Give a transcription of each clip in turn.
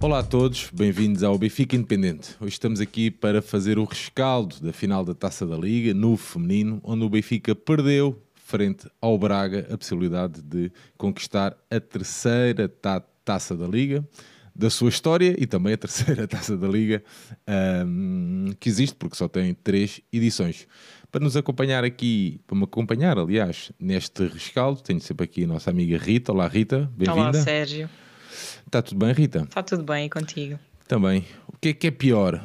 Olá a todos, bem-vindos ao Benfica Independente. Hoje estamos aqui para fazer o rescaldo da final da Taça da Liga no feminino, onde o Benfica perdeu frente ao Braga a possibilidade de conquistar a terceira ta Taça da Liga da sua história e também a terceira Taça da Liga um, que existe, porque só tem três edições. Para nos acompanhar aqui, para me acompanhar, aliás, neste rescaldo, tenho sempre aqui a nossa amiga Rita. Olá, Rita, bem-vinda. Olá, Sérgio. Está tudo bem, Rita? Está tudo bem e contigo? Também. O que é que é pior?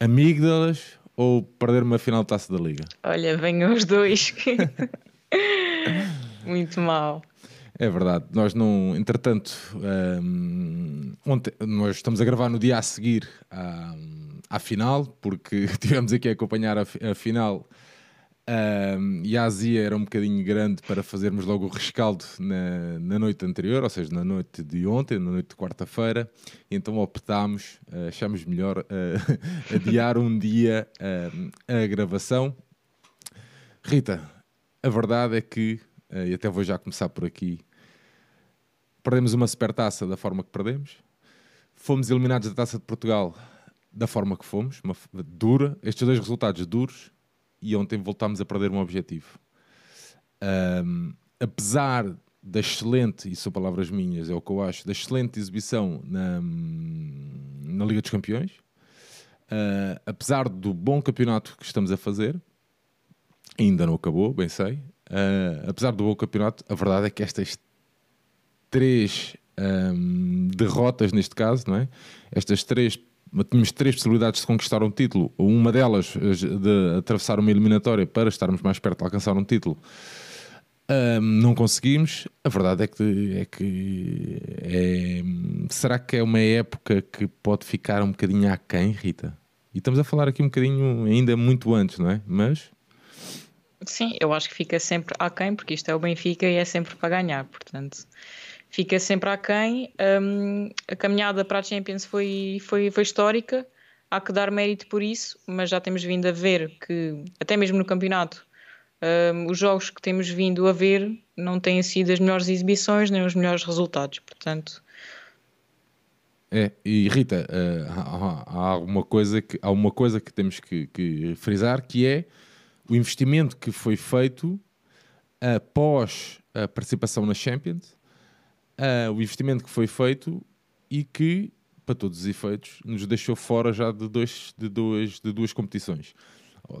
Amígdalas ou perder uma final de taça da Liga? Olha, venham os dois. Muito mal. É verdade, nós não, entretanto, um, ontem, nós estamos a gravar no dia a seguir à, à final, porque tivemos aqui a acompanhar a, a final um, e a azia era um bocadinho grande para fazermos logo o rescaldo na, na noite anterior, ou seja, na noite de ontem, na noite de quarta-feira, então optámos, uh, achamos melhor uh, adiar um dia uh, a gravação. Rita, a verdade é que, e até vou já começar por aqui, perdemos uma supertaça da forma que perdemos, fomos eliminados da Taça de Portugal da forma que fomos, uma, dura, estes dois resultados duros, e ontem voltámos a perder um objetivo. Um, apesar da excelente, e são palavras minhas, é o que eu acho, da excelente exibição na, na Liga dos Campeões, uh, apesar do bom campeonato que estamos a fazer, ainda não acabou, bem sei, uh, apesar do bom campeonato, a verdade é que estas três um, derrotas, neste caso, não é? estas três tínhamos três possibilidades de conquistar um título, uma delas eh, de atravessar uma eliminatória para estarmos mais perto de alcançar um título. Um, não conseguimos. A verdade é que, é que é, será que é uma época que pode ficar um bocadinho aquém, Rita? E estamos a falar aqui um bocadinho ainda muito antes, não é? Mas sim, eu acho que fica sempre aquém, porque isto é o Benfica e é sempre para ganhar, portanto fica sempre aquém. Um, a caminhada para a Champions foi, foi, foi histórica, há que dar mérito por isso, mas já temos vindo a ver que, até mesmo no campeonato, um, os jogos que temos vindo a ver não têm sido as melhores exibições nem os melhores resultados, portanto. É, e Rita, uh, há, há, uma coisa que, há uma coisa que temos que, que frisar que é o investimento que foi feito após a participação na Champions uh, o investimento que foi feito e que, para todos os efeitos, nos deixou fora já de, dois, de, dois, de duas competições.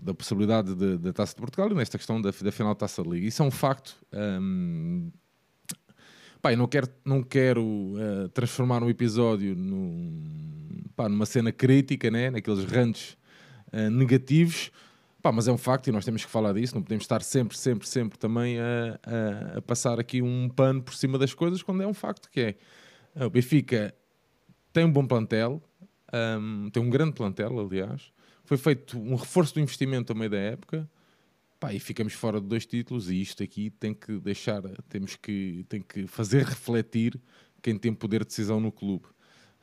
Da possibilidade da Taça de Portugal e nesta questão da, da final da Taça da Liga. Isso é um facto. Um, não quero, não quero uh, transformar um episódio num, pá, numa cena crítica, né? naqueles rantes uh, negativos, Pá, mas é um facto e nós temos que falar disso, não podemos estar sempre, sempre, sempre também a, a, a passar aqui um pano por cima das coisas quando é um facto que é. O Benfica tem um bom plantel, um, tem um grande plantel, aliás. Foi feito um reforço do investimento a meio da época. Pá, e ficamos fora de dois títulos e isto aqui tem que deixar, temos que, tem que fazer refletir quem tem poder de decisão no clube.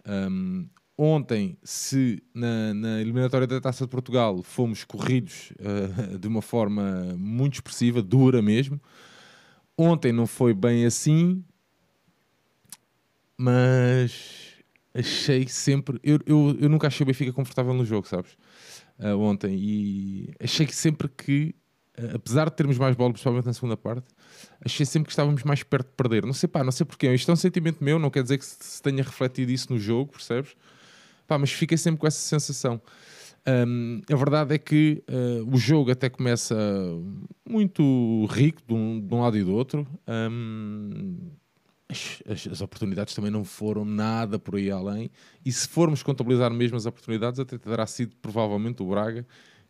Um, Ontem, se na, na, eliminatória da Taça de Portugal fomos corridos uh, de uma forma muito expressiva, dura mesmo, ontem não foi bem assim, mas achei sempre. Eu, eu, eu nunca achei o Benfica confortável no jogo, sabes? Uh, ontem, e achei que sempre que, uh, apesar de termos mais bola, principalmente na segunda parte, achei sempre que estávamos mais perto de perder. Não sei pá, não sei porquê. Isto é um sentimento meu, não quer dizer que se tenha refletido isso no jogo, percebes? Pá, mas fiquei sempre com essa sensação. Um, a verdade é que uh, o jogo até começa muito rico de um, de um lado e do outro. Um, as, as, as, oportunidades também não foram nada por aí além. E se formos contabilizar mesmo as oportunidades, até terá sido provavelmente o Braga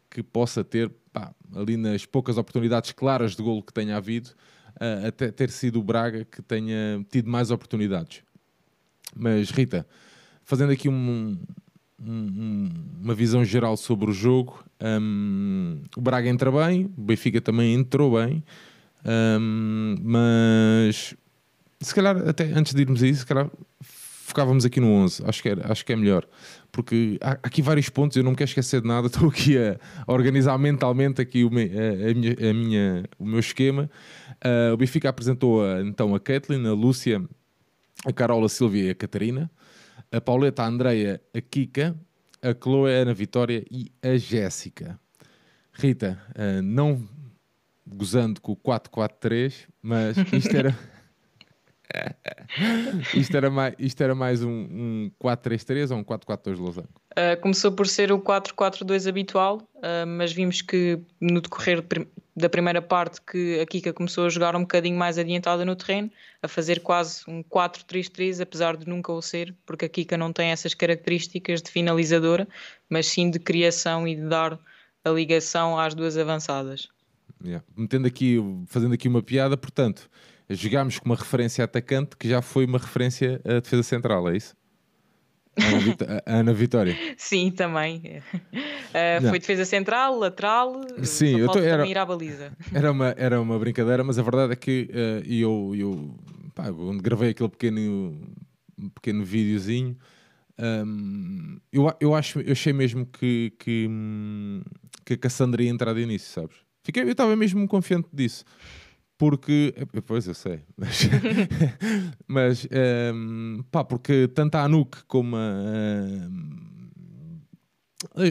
que possa ter, pá, ali nas poucas oportunidades claras de golo que tenha havido, uh, até ter sido o Braga que tenha tido mais oportunidades. Mas Rita, fazendo aqui um, um, uma visão geral sobre o jogo, um, o Braga entra bem, o Benfica também entrou bem, mas se calhar, até antes de irmos a isso, se calhar focávamos aqui no 11, acho que, era, acho que é melhor, porque há aqui vários pontos, eu não me quero esquecer de nada, estou aqui a, organizar mentalmente aqui o, me, a, a, minha, a minha, o meu esquema. Uh, o Benfica apresentou a, então a Kathleen, a Lúcia, a Carola, Silvia e a Catarina. A Pauleta, a Andreia, a Kika, a Chloe, a Ana Vitória e a Jéssica. Rita, uh, não gozando com o 4-4-3, mas isto era. isto, era mais, isto era mais um, um 4-3-3 ou um 4-4-2 de Losango? Uh, começou por ser o 4-4-2 habitual, uh, mas vimos que no decorrer da primeira parte que a Kika começou a jogar um bocadinho mais adiantada no terreno, a fazer quase um 4-3-3, apesar de nunca o ser, porque a Kika não tem essas características de finalizadora, mas sim de criação e de dar a ligação às duas avançadas. Yeah. Metendo aqui, fazendo aqui uma piada, portanto, jogámos com uma referência atacante que já foi uma referência à defesa central, é isso? Ana, Vit Ana Vitória. Sim, também. Uh, foi defesa central, lateral, Sim, eu tô, era, ir à baliza. Era uma, era uma brincadeira, mas a verdade é que uh, eu, eu pá, onde gravei aquele pequeno, pequeno videozinho, um, eu, eu, acho, eu achei mesmo que, que, que a Cassandra ia entrar de início, sabes? Fiquei, eu estava mesmo confiante disso. Porque, eh, pois eu sei, mas, mas um, pá, porque tanto a Anuk como a. Um,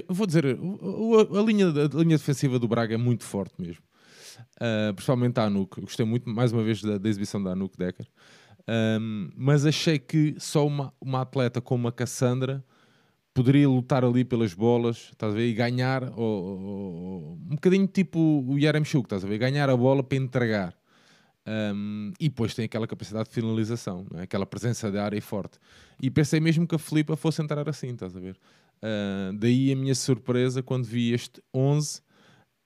vou dizer, a, a, linha, a linha defensiva do Braga é muito forte mesmo. Uh, principalmente a Anuk. Gostei muito, mais uma vez, da, da exibição da Anuk Decker. Um, mas achei que só uma, uma atleta como a Cassandra poderia lutar ali pelas bolas, estás a ver? E ganhar, ou, ou, um bocadinho tipo o Yaremchuk, estás a ver? Ganhar a bola para entregar. Um, e depois tem aquela capacidade de finalização, é? aquela presença de área forte. E pensei mesmo que a Filipa fosse entrar assim, estás a ver? Uh, daí a minha surpresa quando vi este 11.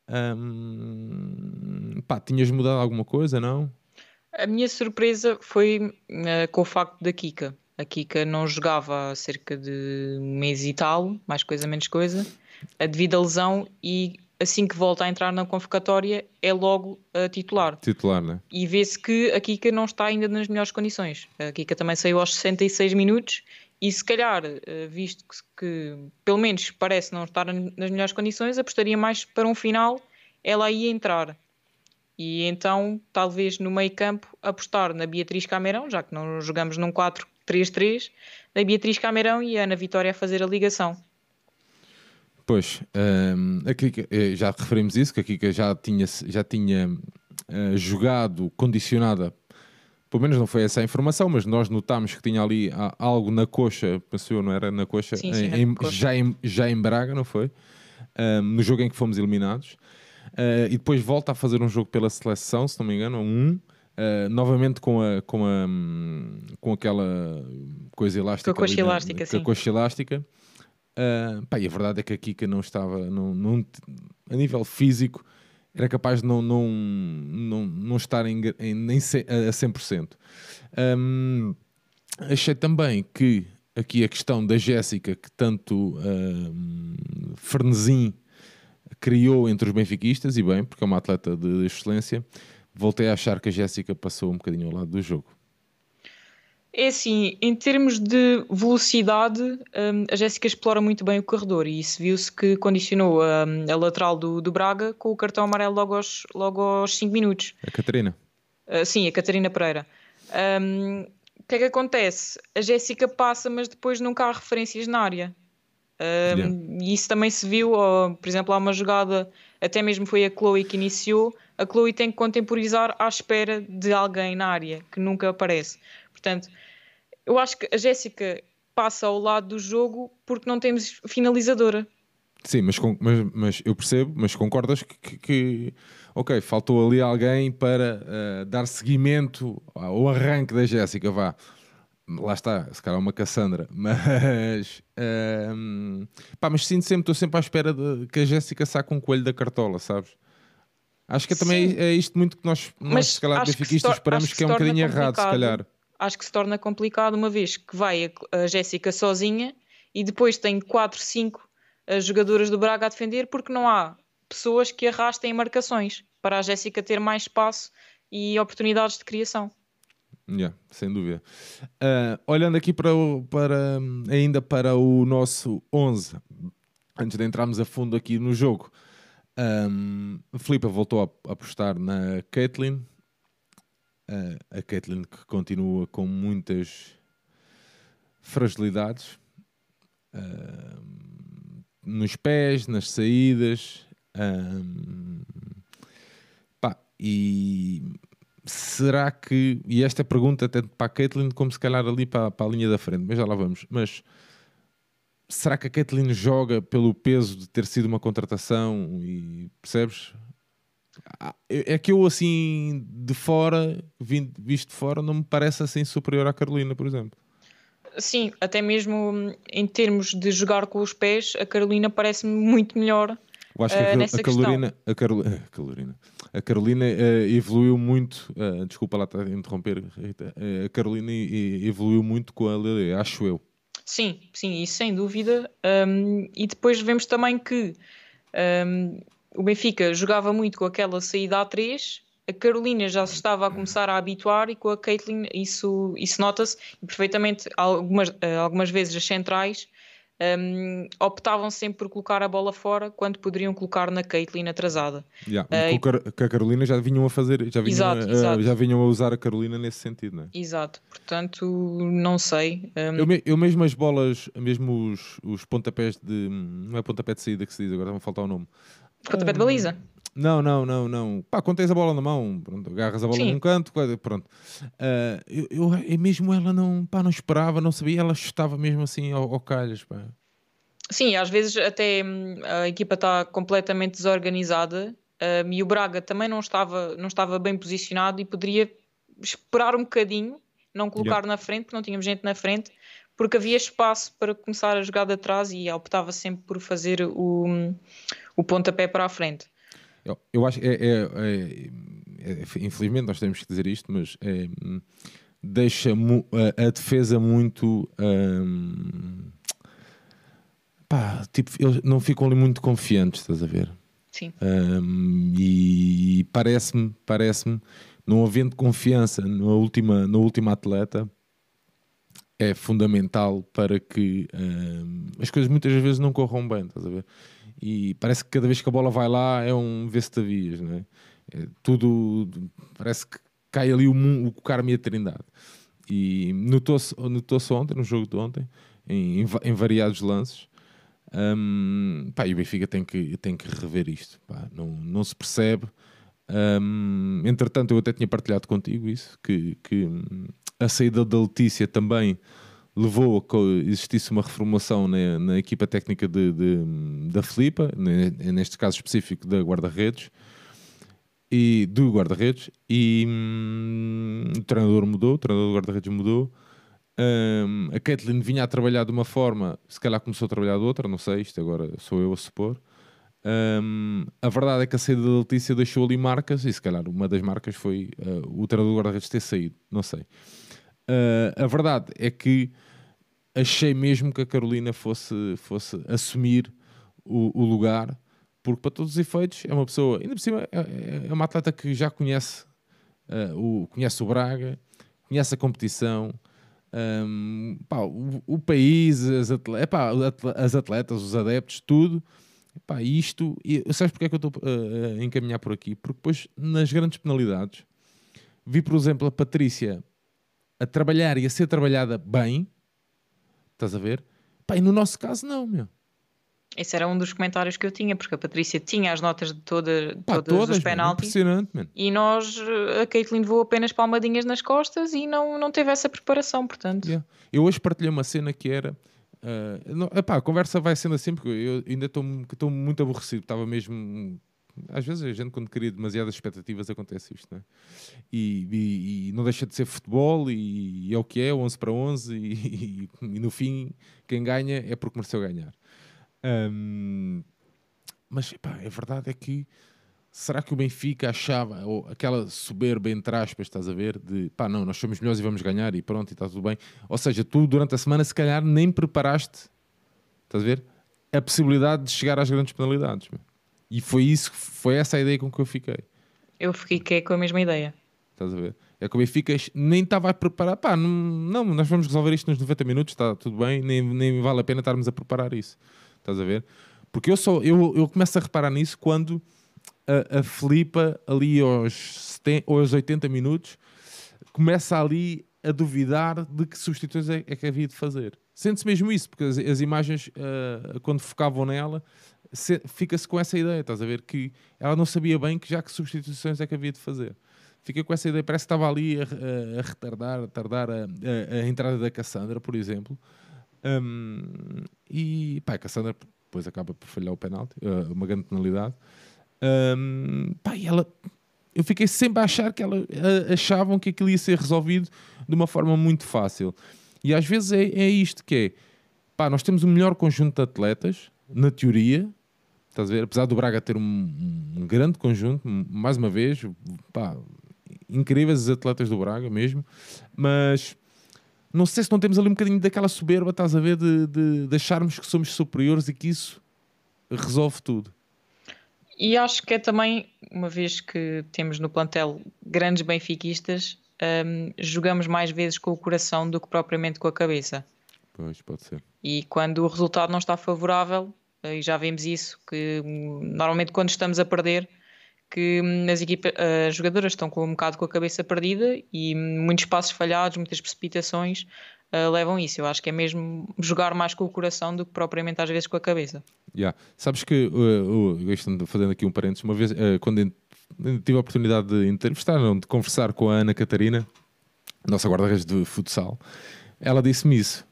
Um, pá, tinhas mudado alguma coisa, não? A minha surpresa foi uh, com o facto da Kika. A Kika não jogava há cerca de um mês e tal, mais coisa, menos coisa, devido à lesão, e assim que volta a entrar na convocatória é logo a titular. Titular, né? E vê-se que a Kika não está ainda nas melhores condições. A Kika também saiu aos 66 minutos e se calhar, eh, visto que, que pelo menos parece não estar nas melhores condições, apostaria mais para um final, ela ia entrar. E então, talvez no meio campo, apostar na Beatriz Camerão, já que não jogamos num 4-3-3, na Beatriz Camerão e a Ana Vitória a fazer a ligação. Pois, um, a Kika, eh, já referimos isso, que a Kika já tinha, já tinha uh, jogado condicionada, pelo menos não foi essa a informação, mas nós notámos que tinha ali algo na coxa, pensou, não era na coxa, sim, sim, em, na coxa. Já, em, já em Braga, não foi? Um, no jogo em que fomos eliminados. Uh, e depois volta a fazer um jogo pela seleção, se não me engano, um, uh, novamente com, a, com, a, com aquela coisa elástica. Com a coxa elástica, na, sim. Com a coxa elástica. Uh, pá, e a verdade é que a Kika não estava, não, não, a nível físico, era capaz de não, não, não, não estar em, em, nem a 100%. Um, achei também que aqui a questão da Jéssica, que tanto um, criou entre os benfiquistas, e bem, porque é uma atleta de excelência, voltei a achar que a Jéssica passou um bocadinho ao lado do jogo. É assim, em termos de velocidade, um, a Jéssica explora muito bem o corredor e isso viu-se que condicionou a, a lateral do, do, Braga com o cartão amarelo logo aos, logo aos 5 minutos. A Catarina? Uh, sim, a Catarina Pereira. Um, o que é que acontece? A Jéssica passa, mas depois nunca há referências na área. Um, yeah. E isso também se viu, ou, por exemplo, há uma jogada, até mesmo foi a Chloe que iniciou. A Chloe tem que contemporizar à espera de alguém na área que nunca aparece. Portanto, eu acho que a Jéssica passa ao lado do jogo porque não temos finalizadora. Sim, mas, mas, mas eu percebo, mas concordas que, que, que ok, faltou ali alguém para uh, dar seguimento ao arranque da Jéssica, vá. Lá está, se calhar uma Cassandra, mas uh, pá, mas sinto sempre, estou sempre à espera de que a Jéssica saque um coelho da cartola, sabes? Acho que também Sim. é isto muito que nós, nós se calhar, benfiquistas, esperamos que, é um bocadinho errado, se calhar acho que se torna complicado uma vez que vai a, Jéssica sozinha e depois tem 4, 5 eh, jogadoras do Braga a defender porque não há pessoas que arrastem marcações para a Jéssica ter mais espaço e oportunidades de criação. Yeah, sem dúvida. Uh, olhando aqui para, o, para ainda para o nosso 11, antes de entrarmos a fundo aqui no jogo, um, a Filipe voltou a apostar na Caitlin, a Caitlyn que continua com muitas fragilidades uh, nos pés, nas saídas. Uh, pá, e será que. E esta pergunta até para a Caitlin, como se calhar ali para, para a linha da frente, mas já lá vamos. Mas será que a Caitlin joga pelo peso de ter sido uma contratação e percebes? Ah, é que eu assim de fora, visto de fora, não me parece assim superior à Carolina, por exemplo. Sim, até mesmo em termos de jogar com os pés, a Carolina parece-me muito melhor. Eu acho que a, uh, a, Carolina, a, Carol, a, Carolina, a Carolina uh, evoluiu muito. Uh, desculpa lá estar a interromper, Rita. a Carolina evoluiu muito com a Lele, acho eu. Sim, sim, isso sem dúvida. Um, e depois vemos também que um, o Benfica jogava muito com aquela saída a 3 a Carolina já se estava a começar a habituar e com a Caitlin isso, isso nota-se perfeitamente. Algumas, eh, algumas vezes as centrais um, optavam sempre por colocar a bola fora quando poderiam colocar na Caitlin atrasada. Yeah. Uh, com a Carolina já vinham a fazer, já vinham, exato, a, exato. já vinham a usar a Carolina nesse sentido, não é? Exato, portanto, não sei. Um... Eu, me, eu mesmo as bolas, mesmo os, os pontapés de. Não é pontapé de saída que se diz, agora vai faltar o nome. Pontapé de baliza. Não, não, não, não. Pá, quando tens a bola na mão, pronto, agarras a bola Sim. num canto, pronto. Uh, eu, eu, eu, mesmo ela não, pá, não esperava, não sabia, ela estava mesmo assim ao, ao calhas, pá. Sim, às vezes até hum, a equipa está completamente desorganizada um, e o Braga também não estava, não estava bem posicionado e poderia esperar um bocadinho, não colocar yeah. na frente, porque não tínhamos gente na frente, porque havia espaço para começar a jogar de atrás e optava sempre por fazer o, hum, o pontapé para a frente. Eu, eu acho que é, é, é, é, infelizmente nós temos que dizer isto, mas é, deixa a, a, defesa muito. Um, pá, tipo, eles não ficam ali muito confiantes, estás a ver? Sim. Um, e parece-me, parece-me, não havendo confiança na última, na última atleta, é fundamental para que um, as coisas muitas vezes não corram bem, estás a ver? E parece que cada vez que a bola vai lá é um vestavias, não é? é tudo parece que cai ali o, o Carmo e a Trindade. E notou-se notou ontem, no jogo de ontem, em, em variados lances. Um, pá, e o Benfica tem que, tem que rever isto. Pá, não, não se percebe. Um, entretanto, eu até tinha partilhado contigo isso, que, que a saída da Letícia também levou a que existisse uma reformulação na, na equipa técnica de, de, da Filipa, neste caso específico da guarda-redes, e do guarda-redes, e hum, o treinador mudou, o treinador do guarda-redes mudou. Um, a Caitlin vinha a trabalhar de uma forma, se calhar começou a trabalhar de outra, não sei, isto agora sou eu a supor. Um, a verdade é que a saída da Letícia deixou ali marcas, e se calhar uma das marcas foi uh, o treinador do guarda-redes ter saído, não sei. Uh, a verdade é que achei mesmo que a Carolina fosse, fosse assumir o, o, lugar, porque para todos os efeitos é uma pessoa, ainda por cima, é, é, é uma atleta que já conhece, uh, o, conhece o Braga, conhece a competição. Um, pá, o, o, país, as as atletas, os adeptos, tudo. Epá, isto, e, sabes porque é que eu estou uh, a encaminhar por aqui? Porque depois, nas grandes penalidades, vi, por exemplo, a Patrícia a trabalhar e a ser trabalhada bem, estás a ver? Pá, e no nosso caso, não, meu. Esse era um dos comentários que eu tinha, porque a Patrícia tinha as notas de toda, Pá, todas, todas os penaltis. Impressionante, man. E nós, a Caitlin levou apenas palmadinhas nas costas e não, não teve essa preparação, portanto. Yeah. Eu hoje partilhei uma cena que era. Uh, não, epá, a conversa vai sendo assim, porque eu ainda estou muito aborrecido. Estava mesmo às vezes a gente, quando cria demasiadas expectativas, acontece isto, não é? E, e, e não deixa de ser futebol, e, e, é o que é, 11 para 11, e, no fim, quem ganha é porque mereceu ganhar. Um, mas pá, a verdade é que será que o Benfica achava, ou aquela soberba entre aspas, estás a ver, de pá, não, nós somos melhores e vamos ganhar, e pronto, e está tudo bem. Ou seja, tu durante a semana, se calhar, nem preparaste, estás a ver, a possibilidade de chegar às grandes penalidades. Meu. E foi isso, foi essa a ideia com que eu fiquei. Eu fiquei com a mesma ideia. Estás a ver? É que o Benfica nem estava a preparar. Pá, não, não, nós vamos resolver isto nos 90 minutos, está tudo bem, nem, nem vale a pena estarmos a preparar isso. Estás a ver? Porque eu, só, eu, eu começo a reparar nisso quando a, a Filipa, ali aos, 70, aos 80 minutos, começa ali a duvidar de que substituições é, é que havia de fazer. Sente-se mesmo isso, porque as, as imagens, uh, quando focavam nela, fica-se com essa ideia, estás a ver? Que ela não sabia bem que já que substituições é que havia de fazer. Fica com essa ideia, parece que estava ali a, a, a retardar, a tardar a, a, entrada da Cassandra, por exemplo. Um, e pá, a Cassandra depois acaba por falhar o penalti, uh, uma grande penalidade. Um, pá, e ela, eu fiquei sempre a achar que ela achavam que aquilo ia ser resolvido de uma forma muito fácil. E às vezes é, é isto que é, pá, nós temos o melhor conjunto de atletas, na teoria, estás a ver? Apesar do Braga ter um, um grande conjunto, mais uma vez, pá, incríveis os atletas do Braga mesmo, mas não sei se não temos ali um bocadinho daquela soberba, estás a ver, de, de, de acharmos que somos superiores e que isso resolve tudo. E acho que é também, uma vez que temos no plantel grandes benfiquistas, um, jogamos mais vezes com o coração do que propriamente com a cabeça. Pois, pode ser. E quando o resultado não está favorável, e já vimos isso, que hum, normalmente quando estamos a perder, que hum, as equipas, as jogadoras estão com um bocado com a cabeça perdida e hum, muitos passos falhados, muitas precipitações uh, levam isso. Eu acho que é mesmo jogar mais com o coração do que propriamente às vezes com a cabeça. Yeah. Sabes que, uh, uh, fazendo aqui um parênteses, uma vez, uh, quando tive a oportunidade de entrevistar, não, de conversar com a Ana Catarina, nossa guarda-redes de futsal, ela disse-me isso.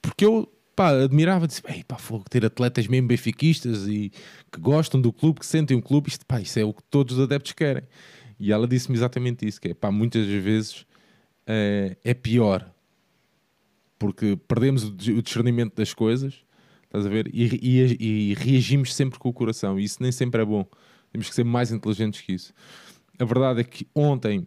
Porque eu pá, admirava, disse, pá, fogo, ter atletas mesmo benfiquistas e que gostam do clube, que sentem um clube, isto, pá, isso é o que todos os adeptos querem. E ela disse-me exatamente isso, que é, pá, muitas vezes é, é pior, porque perdemos o discernimento das coisas, estás a ver, e, e, e reagimos sempre com o coração, e isso nem sempre é bom. Temos que ser mais inteligentes que isso. A verdade é que ontem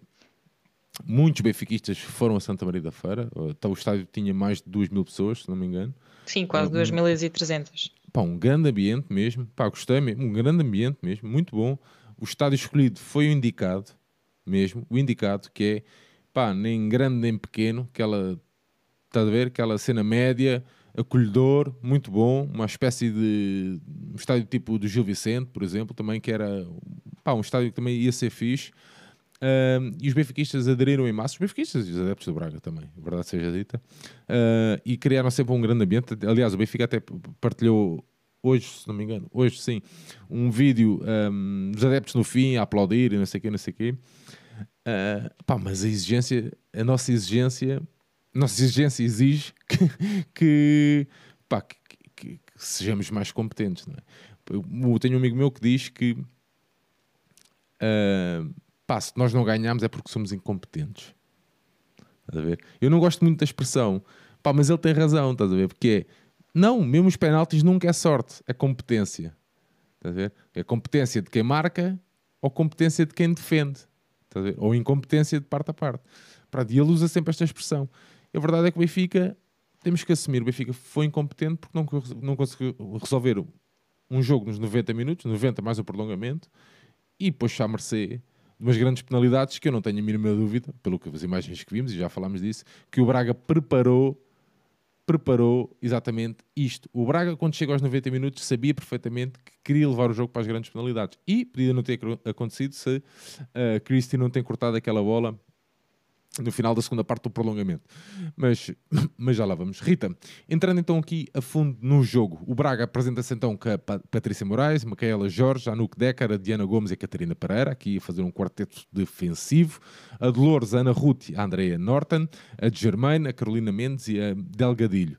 muitos benfiquistas foram a Santa Maria da Feira. O estádio tinha mais de 2 mil pessoas, se não me engano. Sim, quase 2.300. Pá, um grande ambiente mesmo. Pá, gostei mesmo. Um grande ambiente mesmo. Muito bom. O estádio escolhido foi o indicado mesmo. O indicado que é, pá, nem grande nem pequeno. Aquela, está a ver? Aquela cena média, acolhedor, muito bom. Uma espécie de um estádio tipo do Gil Vicente, por exemplo, também que era, pá, um estádio que também ia ser fixe. Uh, e os benfiquistas aderiram em massa, os benfiquistas e os adeptos do Braga também, verdade seja dita, uh, e criaram sempre um grande ambiente. Aliás, o Benfica até partilhou hoje, se não me engano, hoje sim, um vídeo um, dos adeptos no fim a aplaudir e não sei o quê, não sei o quê. Uh, pá, mas a exigência, a nossa exigência, a nossa exigência exige que, que, pá, que, que, que sejamos mais competentes. Não é? Eu tenho um amigo meu que diz que uh, pá, se nós não ganhamos é porque somos incompetentes. Estás a ver? Eu não gosto muito da expressão, pá, mas ele tem razão, estás a ver? Porque é, não, mesmo os penaltis nunca é sorte, é competência. Estás a ver? É competência de quem marca ou competência de quem defende. Estás a ver? Ou incompetência de parte a parte. Pronto, e ele usa sempre esta expressão. E a verdade é que o Benfica, temos que assumir, o Benfica foi incompetente porque não, não conseguiu resolver um jogo nos 90 minutos, 90 mais o prolongamento, e depois à mercê umas grandes penalidades que eu não tenho a mínima dúvida, pelo que as imagens que vimos, e já falámos disso, que o Braga preparou preparou exatamente isto. O Braga, quando chega aos 90 minutos, sabia perfeitamente que queria levar o jogo para as grandes penalidades. E podia não ter acontecido se uh, Christie não tem cortado aquela bola no final da segunda parte do prolongamento. Mas, mas já lá vamos. Rita, entrando então aqui a fundo no jogo, o Braga apresenta-se então com a Patrícia Moraes, Micaela Jorge, a Nuke Decker, a Diana Gomes e a Catarina Pereira, aqui a fazer um quarteto defensivo. A Dolores, a Ana Ruth, a Andrea Norton, a Germaine, a Carolina Mendes e a Delgadilho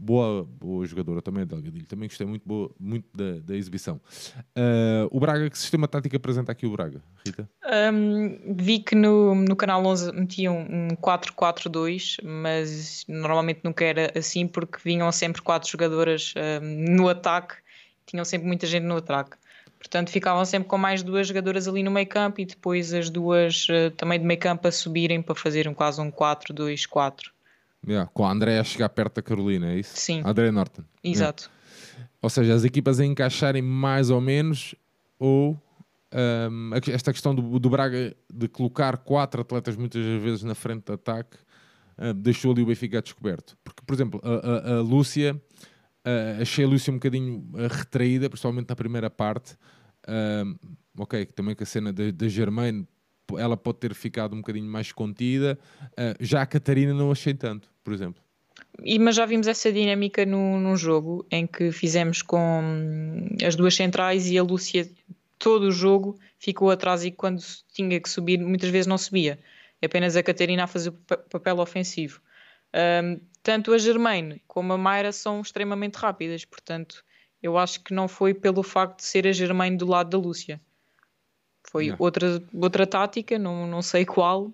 boa, boa jogadora também, Delgadilho. Também gostei muito, boa, muito da, da exibição. Uh, o Braga, que sistema tático apresenta aqui o Braga, Rita? Um, vi que no, no canal 11 metiam um 4-4-2, mas normalmente nunca era assim porque vinham sempre quatro jogadoras um, no ataque, tinham sempre muita gente no ataque. Portanto, ficavam sempre com mais duas jogadoras ali no meio campo e depois as duas uh, também de meio campo a subirem para fazer um, quase um 4-2-4. Yeah, com a André a chegar perto da Carolina, é isso? Sim. A André Norton. Exato. Yeah. Ou seja, as equipas a encaixarem mais ou menos, ou um, esta questão do, do, Braga de colocar quatro atletas muitas vezes na frente de ataque uh, deixou ali o Benfica descoberto. Porque, por exemplo, a, a, a Lúcia, uh, achei a Lúcia um bocadinho retraída, principalmente na primeira parte. ok, também com a cena da Germaine ela pode ter ficado um bocadinho mais contida. Uh, já a Catarina não achei tanto, por exemplo. E, mas já vimos essa dinâmica no, num jogo em que fizemos com as duas centrais e a Lúcia todo o jogo ficou atrás e quando tinha que subir muitas vezes não subia. Apenas a Catarina a fazer o papel ofensivo. Um, tanto a Germaine como a Mayra são extremamente rápidas, portanto eu acho que não foi pelo facto de ser a Germaine do lado da Lúcia. Foi outra, outra tática, não, não sei qual,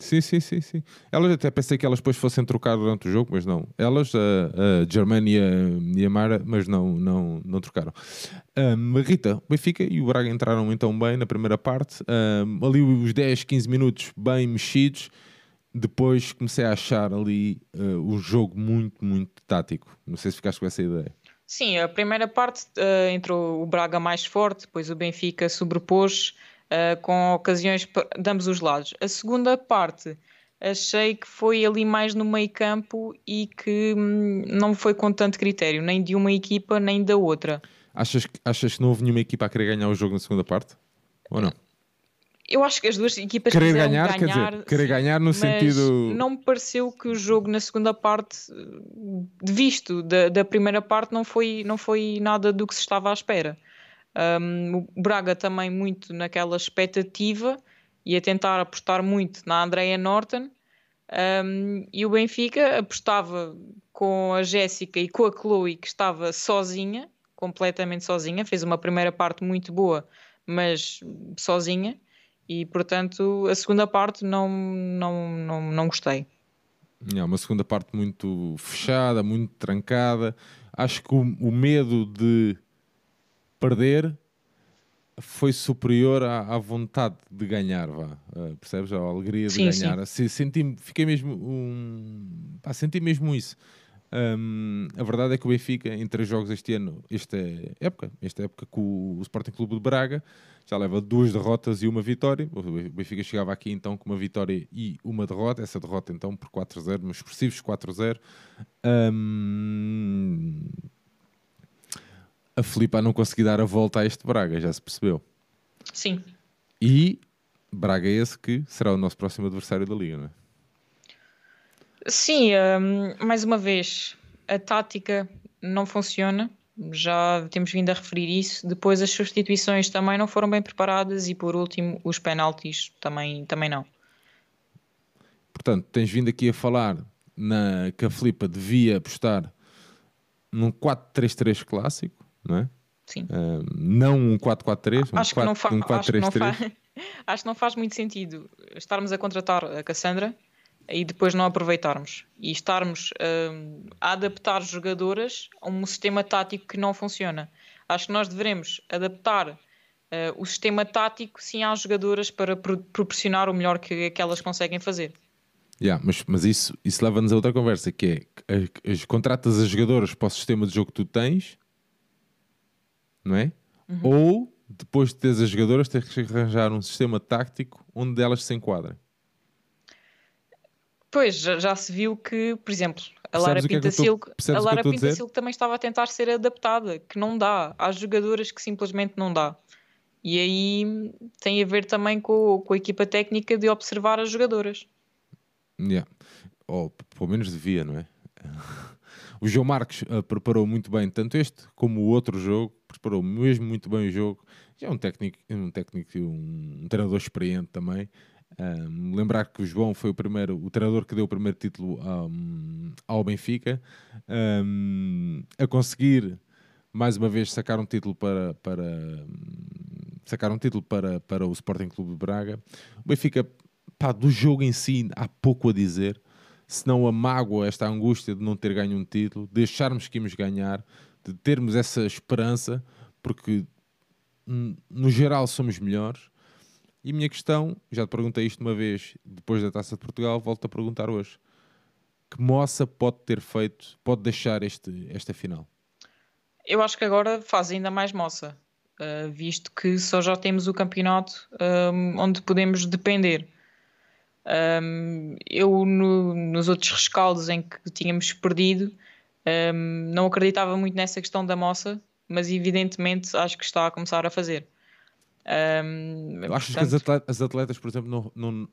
Sim, sim, sim, sim. Elas até pensei que elas depois fossem trocar durante o jogo, mas não. Elas, a, a Germana e a, e a Mara, mas não, não, não trocaram. Um, Rita, o Benfica e o Braga entraram então bem na primeira parte. Um, ali os 10, 15 minutos bem mexidos. Depois comecei a achar ali uh, o jogo muito, muito tático. Não sei se ficaste com essa ideia. Sim, a primeira parte uh, entrou o Braga mais forte, depois o Benfica sobrepôs uh, com ocasiões de ambos os lados. A segunda parte achei que foi ali mais no meio campo e que hum, não foi com tanto critério, nem de uma equipa nem da outra. Achas, achas que não houve nenhuma equipa a querer ganhar o jogo na segunda parte? Ou não? Eu acho que as duas equipas querer ganhar, ganhar, dizer, querer ganhar no sentido. Não me pareceu que o jogo na segunda parte, visto da, da primeira parte, não foi, não foi nada do que se estava à espera. Um, o Braga também muito naquela expectativa e a tentar apostar muito na Andrea Norton. Um, e o Benfica apostava com a Jéssica e com a Chloe, que estava sozinha, completamente sozinha. Fez uma primeira parte muito boa, mas sozinha. E portanto, a segunda parte não, não, não, não gostei. É uma segunda parte muito fechada, muito trancada. Acho que o, o medo de perder foi superior à, à, vontade de ganhar, vá. Uh, percebes? A alegria de sim, ganhar. Sim. Senti, fiquei mesmo um, pá, senti mesmo isso. Um, a verdade é que o Benfica, em três jogos este ano, esta época, esta época com o Sporting Clube de Braga, já leva duas derrotas e uma vitória. O Benfica chegava aqui então com uma vitória e uma derrota. Essa derrota então por 4-0, uns expressivos 4-0. Um, a Filipa a não conseguir dar a volta a este Braga, já se percebeu. Sim. E Braga é esse que será o nosso próximo adversário da Liga, não é? Sim, um, mais uma vez, a tática não funciona. Já temos vindo a referir isso. Depois, as substituições também não foram bem preparadas. E por último, os penaltis também, também não. Portanto, tens vindo aqui a falar na, que a Filipa devia apostar num 4-3-3 clássico não é? Sim. Uh, não um 4-4-3, um, acho, que não fa- um 4 3 -3. acho, acho que não faz muito sentido estarmos a contratar a Cassandra e depois não aproveitarmos e estarmos uh, a adaptar jogadoras a um sistema tático que não funciona. Acho que nós devemos adaptar uh, o sistema tático sim às jogadoras para pro proporcionar o melhor que, que elas conseguem fazer. Yeah, mas, mas isso, isso leva-nos a outra conversa que é as, as contratas as jogadoras para o sistema de jogo que tu tens não é? Uhum. Ou depois de teres as jogadoras, tens que arranjar um sistema tático onde elas se enquadrem. Pois, já, já se viu que, por exemplo, a Lara Pintacilco é a Lara Pintacilco também estava a tentar ser adaptada, que não dá. Há jogadoras que simplesmente não dá. E aí tem a ver também com, com a equipa técnica de observar as jogadoras. Yeah. Ou pelo menos devia, não é? O João Marques uh, preparou muito bem tanto este como o outro jogo, preparou mesmo muito bem o jogo. Já é um técnico, um técnico, um, um treinador experiente também. Um, lembrar que o João foi o primeiro, o treinador que deu o primeiro título um, ao Benfica, um, a conseguir mais uma vez sacar um título para, para sacar um título para, para o Sporting Clube de Braga. O Benfica, pá, do jogo em si há pouco a dizer se não a mágoa, esta angústia de não ter ganho um título, de acharmos que íamos ganhar, de termos essa esperança, porque hum, no geral somos melhores. E minha questão, já te perguntei isto uma vez depois da Taça de Portugal, volto a perguntar hoje. Que moça pode ter feito, pode deixar este, esta final? Eu acho que agora faz ainda mais moça, uh, visto que só já temos o campeonato um, onde podemos depender. Um, eu, no, nos outros rescaldos em que tínhamos perdido, um, não acreditava muito nessa questão da moça, mas evidentemente acho que está a começar a fazer. Um, Eu acho que as atletas, as atletas, por exemplo, não, não,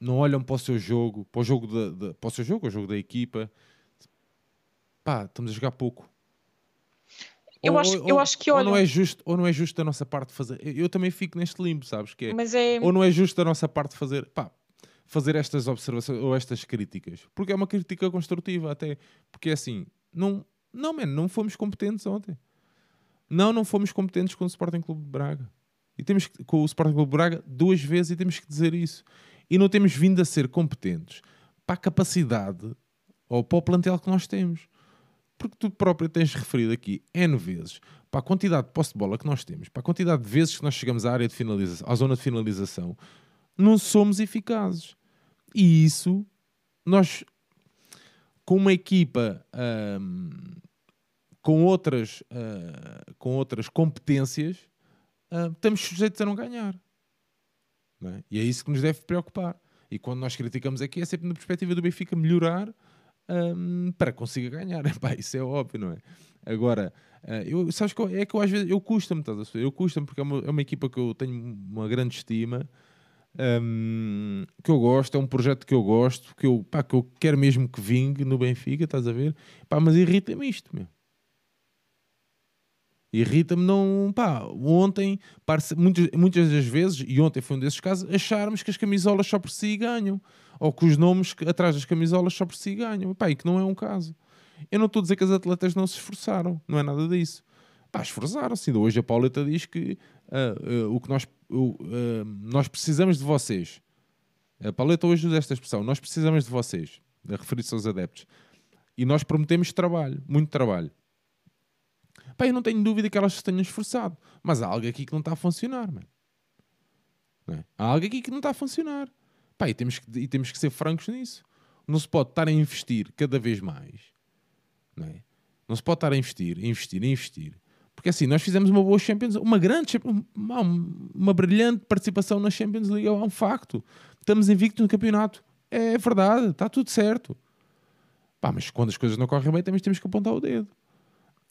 não olham para o seu jogo, para o jogo da, da, para o seu jogo, o jogo da equipa. Pá, estamos a jogar pouco. Eu, Ou- acho, ou- eu acho que ou olham. não é justo, ou não é justo da nossa parte fazer. Eu, também fico neste limbo, sabes? Que é, é. ou não é justo da nossa parte fazer, pá, fazer estas observações ou estas críticas, porque é uma crítica construtiva até, porque é assim, não, não, man, não fomos competentes ontem. Não, não fomos competentes com o Sporting Clube de Braga. E temos que, com o Sporting Clube de Braga duas vezes e temos que dizer isso. E não temos vindo a ser competentes para a capacidade ou para o plantel que nós temos. Porque tu próprio tens referido aqui N vezes para a quantidade de posse de bola que nós temos, para a quantidade de vezes que nós chegamos à área de finalização, à zona de finalização, não somos eficazes. E isso, nós, com uma equipa ahm, com, outras, ah, com outras competências, ah, estamos sujeitos a não ganhar. Não é? E é isso que nos deve preocupar. E quando nós criticamos aqui, é sempre na perspectiva do Benfica melhorar ahm, para que consiga ganhar. Epá, isso é óbvio, não é? Agora, ah, eu, sabes que eu- é que eu às vezes eu custa-me, estás? Eu custa-me porque é uma, é uma equipa que eu tenho uma grande estima, ahm, que eu gosto, é um projeto que eu gosto, que eu, pá, que eu quero mesmo que vingue no Benfica, estás a ver? Mas irrita-me isto, meu. Irrita-me não. Pá, ontem, muitas, muitas das vezes, e ontem foi um desses casos, acharmos que as camisolas só por si ganham. Ou que os nomes atrás das camisolas só por si ganham. Pá, e que não é um caso. Eu não estou a dizer que as atletas não se esforçaram, não é nada disso. Pá, esforçaram-se. Ainda Hoje a Pauleta diz que ah, ah, o que nós, ah, nós precisamos de vocês. A Pauleta hoje usa esta expressão: nós precisamos de vocês, a referir-se aos adeptos. E nós prometemos trabalho, muito trabalho. Pá, eu não tenho dúvida que elas se tenham esforçado. Mas há algo aqui que não está a funcionar, mano. É? Há algo aqui que não está a funcionar. Pá, e temos, que, e temos que ser francos nisso. Não se pode estar a investir cada vez mais. Não é? Não se pode estar a investir, investir, investir. Porque assim, nós fizemos uma boa Champions uma grande, uma, uma brilhante participação na Champions League. É um facto. Estamos invictos no campeonato. É verdade, está tudo certo. Pá, mas quando as coisas não correm bem, também temos que apontar o dedo.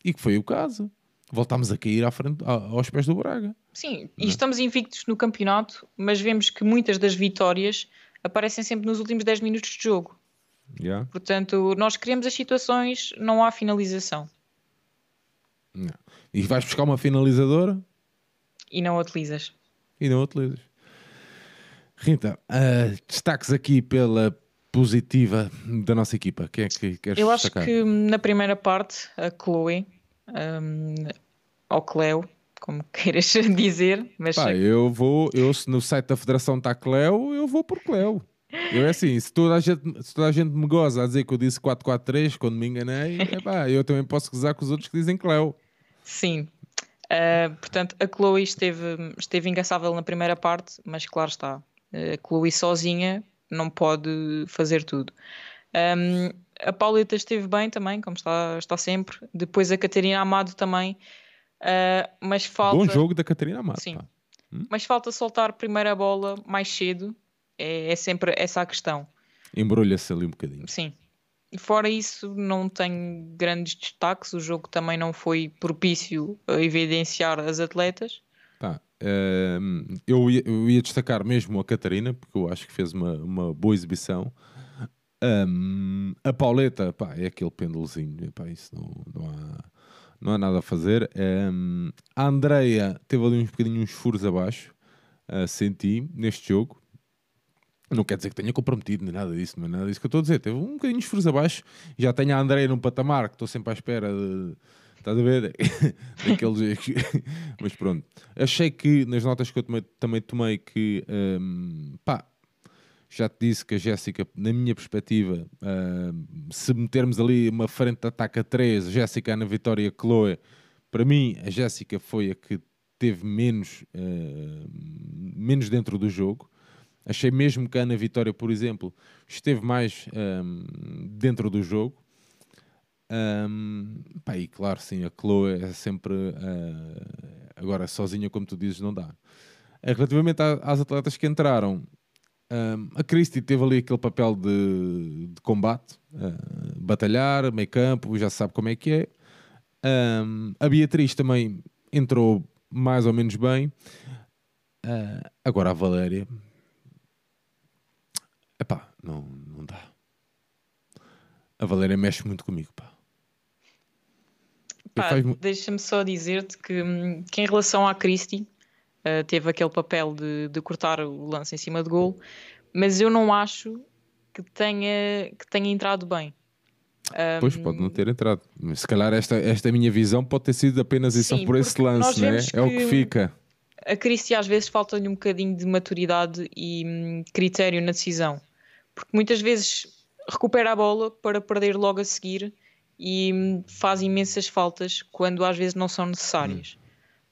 E que foi o caso. Voltámos a cair à frente, aos pés do Braga. Sim, e estamos invictos no campeonato, mas vemos que muitas das vitórias aparecem sempre nos últimos 10 minutos de jogo. Yeah. Portanto, nós criamos as situações, não há finalização Não. E vais buscar uma finalizadora e não a utilizas. e não a utilizas. Rita, ah, destaques aqui pela positiva da nossa equipa. Quem é que queres Eu acho destacar? que na primeira parte, a Chloe, um, ou Cleo, como queiras dizer, mas Pá, eu vou, eu se no site da Federação está Cleo, eu vou por Cleo. Eu é assim, se toda, a gente, se toda a gente me goza a dizer que eu disse 443 quando me enganei, epá, eu também posso gozar com os outros que dizem Cleo. sim. Uh, portanto, a Chloe esteve, esteve incansável na primeira parte, mas claro está, a Chloe sozinha não pode fazer tudo. Um, a Pauleta esteve bem também, como está, está sempre. Depois a Catarina Amado também, uh, mas falta. Bom jogo da Catarina Amado. Sim. pá. Mas falta soltar primeiro a bola mais cedo. É, é sempre essa a questão. Embrulha-se ali um bocadinho. Sim. E Fora isso, não tenho grandes destaques. O jogo também não foi propício a evidenciar as atletas. Pá, ehm, eu, ia, eu ia destacar mesmo a Catarina, porque eu acho que fez uma, uma boa exibição. Ehm, a Pauleta, pá, é aquele pêndulozinho, pá, isso não, não, há, não há nada a fazer. Ehm, a Andreia teve ali uns bocadinhos furos abaixo, ah, senti, neste jogo. Não quer dizer que tenha comprometido, nem nada disso, não é nada disso que eu estou a dizer. Teve um bocadinho de furos abaixo. Já tenho a Andreia num patamar que estou sempre à espera de. Estás a ver? Daqueles. Mas pronto. Achei que nas notas que eu tomei- também tomei que. hum, pá, já te disse que a Jéssica, na minha perspectiva, hum, se metermos ali uma frente de ataque a 3, Jéssica, Ana Vitória Chloe, para mim, a Jéssica foi a que teve menos, hum, menos dentro do jogo. Achei mesmo que a Ana Vitória, por exemplo, esteve mais hum, dentro do jogo. Hum, pá, e claro, sim, a Chloe é sempre. ah, agora, sozinha, como tu dizes, não dá. Relativamente às atletas que entraram, hum, a Christie teve ali aquele papel de, de combate, ah, batalhar, meio campo, já se sabe como é que é. Hum, a Beatriz também entrou mais ou menos bem. Uh, agora a Valéria. Epá, não, não dá. A Valéria mexe muito comigo, pá. pá. Deixa-me só dizer-te que, hum, que em relação à Christie, uh, teve aquele papel de, de cortar o lance em cima de gol, mas eu não acho que tenha, que tenha entrado bem. Um, pois pode não ter entrado, mas se calhar esta, esta minha visão pode ter sido apenas só por esse lance, né? é o que fica. A Cristi às vezes falta-lhe um bocadinho de maturidade e hum, critério na decisão, porque muitas vezes recupera a bola para perder logo a seguir e hum, faz imensas faltas quando às vezes não são necessárias.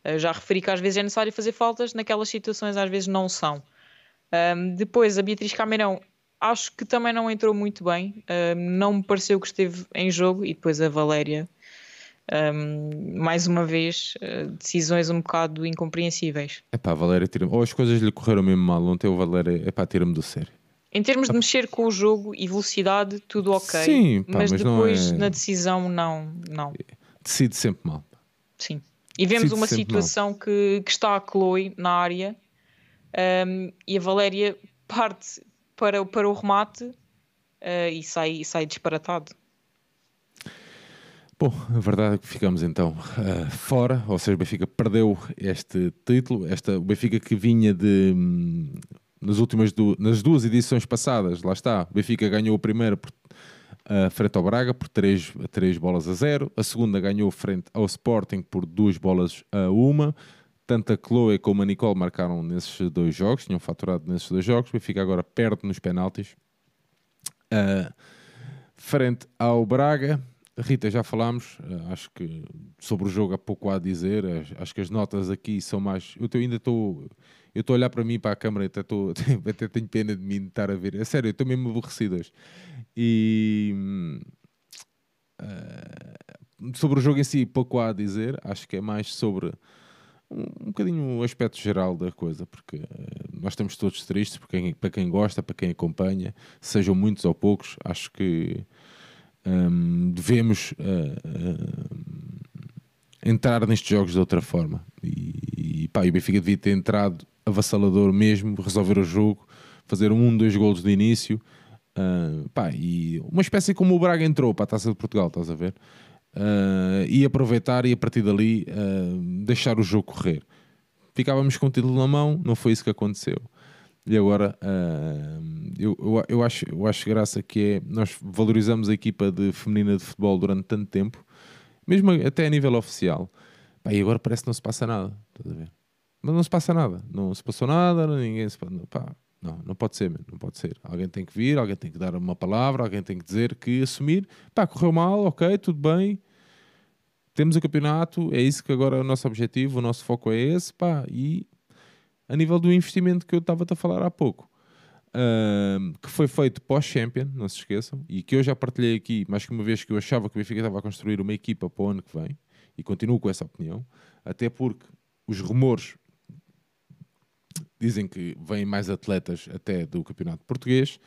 Hum. Já referi que às vezes é necessário fazer faltas, naquelas situações às vezes não são. Um, depois, a Beatriz Cameirão acho que também não entrou muito bem, um, não me pareceu que esteve em jogo, e depois a Valéria, um, mais uma vez, uh, decisões um bocado incompreensíveis. É pá, Valéria tira-me, ou as coisas lhe correram mesmo mal, ontem o Valéria, é pá, tira-me do sério. Em termos de mexer com o jogo e velocidade, tudo ok. Sim, pá, mas, mas, depois é... na decisão, não, não. Decide sempre mal. Sim. E vemos Decide uma situação que, que, está a Chloe na área um, e a Valéria parte para, para o remate uh, e, sai, e sai disparatado. Bom, a verdade é que ficamos então uh, fora, ou seja, o Benfica perdeu este título, esta, o Benfica que vinha de hum, nas últimas du nas duas edições passadas, lá está, o Benfica ganhou a primeira por, uh, frente ao Braga por 3, 3 bolas a 0, a segunda ganhou frente ao Sporting por 2 bolas a 1, tanto a Chloe como a Nicole marcaram nesses dois jogos, tinham faturado nesses dois jogos. O Benfica agora perde nos penaltis. Uh, frente ao Braga, Rita, já falámos, uh, acho que sobre o jogo há pouco há a dizer, acho que as notas aqui são mais. Eu ainda estou. Eu estou a olhar para mim, para a câmera, até, tô, até tenho pena de mim estar a ver. É sério, eu estou mesmo aborrecido hoje. E. Uh, sobre o jogo em si, pouco há a dizer. Acho que é mais sobre um, um bocadinho o aspecto geral da coisa, porque uh, nós estamos todos tristes para quem, para quem gosta, para quem acompanha, sejam muitos ou poucos, acho que um, devemos uh, uh, entrar nestes jogos de outra forma. E, e, pá, o Benfica devia ter entrado avassalador mesmo, resolver o jogo, fazer um, dois golos de início. Uh, pá, e uma espécie como o Braga entrou para a Taça de Portugal, estás a ver? uh, e aproveitar e a partir dali uh, deixar o jogo correr. Ficávamos com o título na mão, não foi isso que aconteceu. E agora uh, eu, eu, eu, acho, eu acho graça que é nós valorizamos a equipa de feminina de futebol durante tanto tempo, mesmo até a nível oficial. Pá, e agora parece que não se passa nada. Estás a ver? Mas não se passa nada, não se passou nada, ninguém se pá, não, não pode ser, não pode ser. Alguém tem que vir, alguém tem que dar uma palavra, alguém tem que dizer que assumir, pá, correu mal, ok, tudo bem. Temos o campeonato, é isso que agora é o nosso objetivo, o nosso foco é esse, pá, e a nível do investimento que eu estava a falar há pouco, uh, que foi feito pós-Champion, não se esqueçam, e que eu já partilhei aqui, mais que uma vez que eu achava que o Benfica estava a construir uma equipa para o ano que vem, e continuo com essa opinião, até porque os rumores dizem que vêm mais atletas até do campeonato português.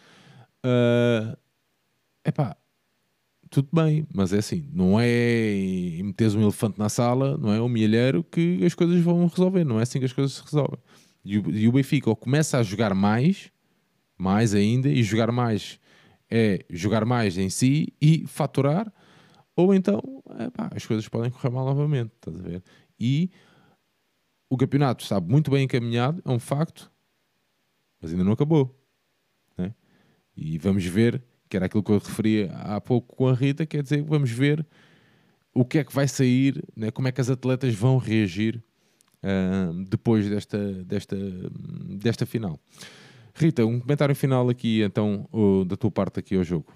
Uh, epá, tudo bem, mas é assim, não é meteres um elefante na sala, não é um milheiro que as coisas vão resolver, não é assim que as coisas se resolvem. E o, e o Benfica começa a jogar mais, mais ainda, e jogar mais é jogar mais em si e faturar, ou então epá, as coisas podem correr mal novamente, estás a ver? E o campeonato está muito bem encaminhado, é um facto, mas ainda não acabou. Né? E vamos ver, que era aquilo que eu referia há pouco com a Rita, quer dizer, vamos ver o que é que vai sair, né? como é que as atletas vão reagir depois desta, desta, desta final. Rita, um comentário final aqui, então, da tua parte aqui ao jogo.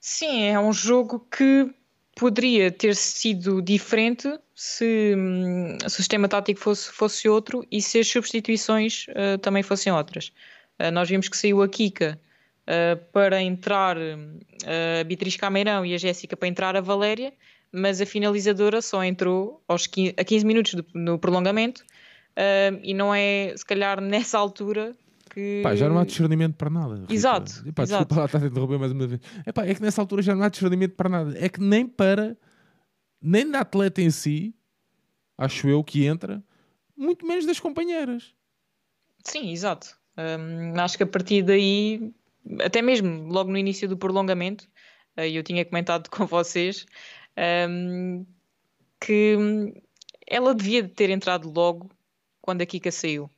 Sim, é um jogo que poderia ter sido diferente se, hum, se o sistema tático fosse, fosse outro e se as substituições uh, também fossem outras. Uh, nós vimos que saiu a Kika uh, para entrar a Beatriz Cameirão e a Jéssica para entrar a Valéria, mas a finalizadora só entrou aos 15, a 15 minutos do, no prolongamento e não é, se calhar, nessa altura que. Pá, já não há discernimento para nada. Rita. Exato. Epá, exato. Desculpa lá estar a interromper mais uma vez. Epá, é que nessa altura já não há discernimento para nada. É que nem para. Nem da atleta em si, acho eu que entra, muito menos das companheiras. Sim, exato. Acho que a partir daí, até mesmo logo no início do prolongamento, uh, eu tinha comentado com vocês um, que ela devia ter entrado logo quando a Kika saiu.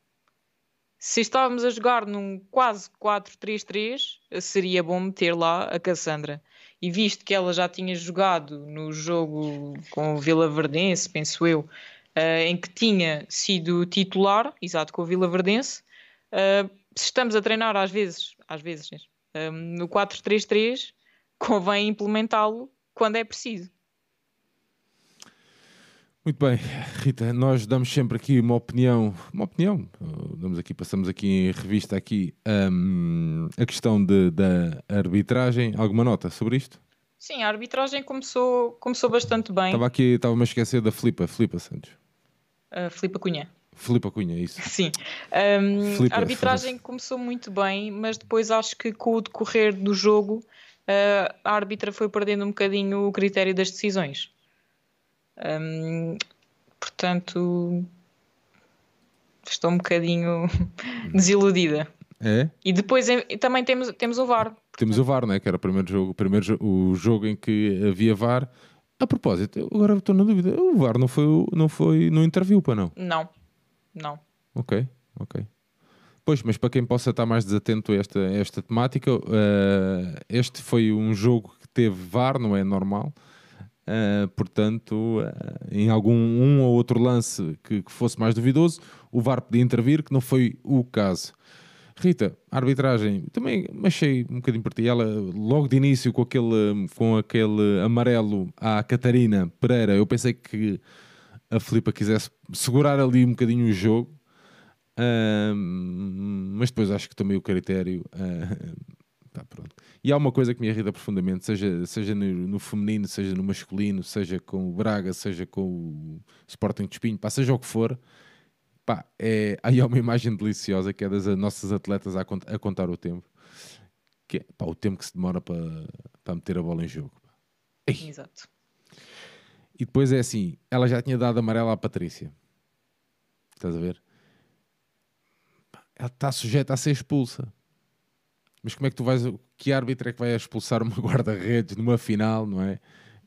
Se estávamos a jogar num quase 4-3-3, seria bom meter lá a Cassandra. E visto que ela já tinha jogado no jogo com o Vila Verdense, penso eu, uh, em que tinha sido titular, exato, com o Vila Verdense, uh, se estamos a treinar às vezes, às vezes, uh, no 4-3-3, convém implementá-lo quando é preciso. Muito bem, Rita, nós damos sempre aqui uma opinião, uma opinião, damos aqui, passamos aqui em revista aqui um, a questão de, da arbitragem. Alguma nota sobre isto? Sim, a arbitragem começou, começou bastante bem. Estava aqui, estava-me a esquecer da Flipa, Flipa Santos. Uh, Flipa Cunha. Filipe Cunha, isso. Sim. Um, a arbitragem começou muito bem, mas depois acho que com o decorrer do jogo uh, a árbitra foi perdendo um bocadinho o critério das decisões. Um, portanto, estou um bocadinho desiludida. É? E depois também temos, temos o VAR. Temos o VAR, né? que era o primeiro jogo, o, primeiro, o jogo em que havia VAR. A propósito, agora estou na dúvida, o VAR não foi, não foi no interview, para não? Não, não. Ok, ok. Pois, mas para quem possa estar mais desatento a esta, a esta temática, uh, este foi um jogo que teve VAR, não é normal. Uh, portanto, uh, em algum um ou outro lance que, que, fosse mais duvidoso, o VAR podia intervir, que não foi o caso. Rita, a arbitragem, também achei um bocadinho por ti. Ela, logo de início, com aquele, com aquele amarelo à Catarina Pereira, eu pensei que a Filipa quisesse segurar ali um bocadinho o jogo, uh, mas depois acho que também o critério. Tá, pronto. E há uma coisa que me irrita profundamente, seja, seja no, no, feminino, seja no masculino, seja com o Braga, seja com o Sporting de Espinho, pá, seja o que for, pá, é, aí há uma imagem deliciosa que é das nossas atletas a, a contar o tempo, que é pá, o tempo que se demora para, para meter a bola em jogo. Exato. E depois é assim, ela já tinha dado amarela à Patrícia. Estás a ver? Ela está sujeita a ser expulsa. Mas como é que tu vais. Que árbitro é que vai expulsar uma guarda-redes numa final, não é?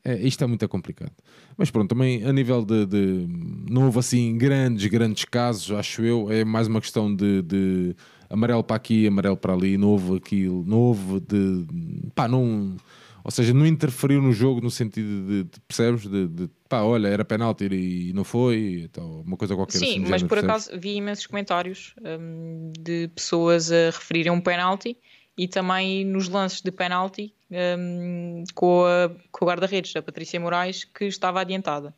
é? Isto é muito complicado. Mas pronto, também a nível de, de, Não houve assim grandes, grandes casos, acho eu. É mais uma questão de, de amarelo para aqui, amarelo para ali. Não houve aquilo. Não houve de. Pá, não. Ou seja, não interferiu no jogo no sentido de, de percebes? De, de, pá, olha, era penalti e não foi, então, uma coisa qualquer Sim, assim. mas género, por percebes? acaso vi imensos comentários um, de pessoas a referirem um penalti e também nos lances de penalti um, com, a, com guarda-redes, a Patrícia Moraes, que estava adiantada.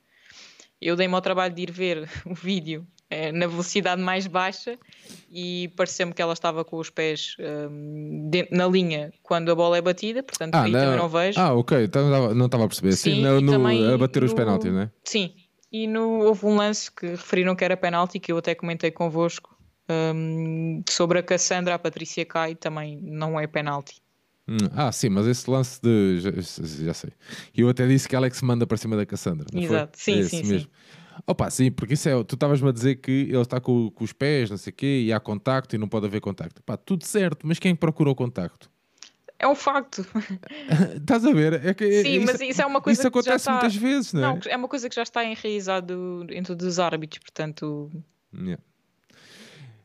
Eu dei-me ao trabalho de ir ver o vídeo é, na velocidade mais baixa e pareceu-me que ela estava com os pés um, na linha quando a bola é batida, portanto ah, aí não, também não vejo. Ah, ok, então não estava a perceber. Sim, sim no, no, a bater no, os penaltis, não é? Sim, e no, houve um lance que referiram que era penalti que eu até comentei convosco um, sobre a Cassandra, a Patrícia Cai, também não é penalti. Hum, ah, sim, mas esse lance de. Já, já, sei. Eu até disse que Alex manda para cima da Cassandra. Exato, foi? sim, é sim, mesmo. sim. Opa, sim, porque isso é. Tu estavas-me a dizer que ele está com, com, os pés, não sei o quê, e há contacto e não pode haver contacto. Pá, tudo certo, mas quem procurou contacto? É um facto. Estás a ver? É que, Sim, isso, mas isso é uma coisa isso acontece está... muitas vezes, não é? Não, é uma coisa que já está enraizado entre os árbitros, portanto. Yeah.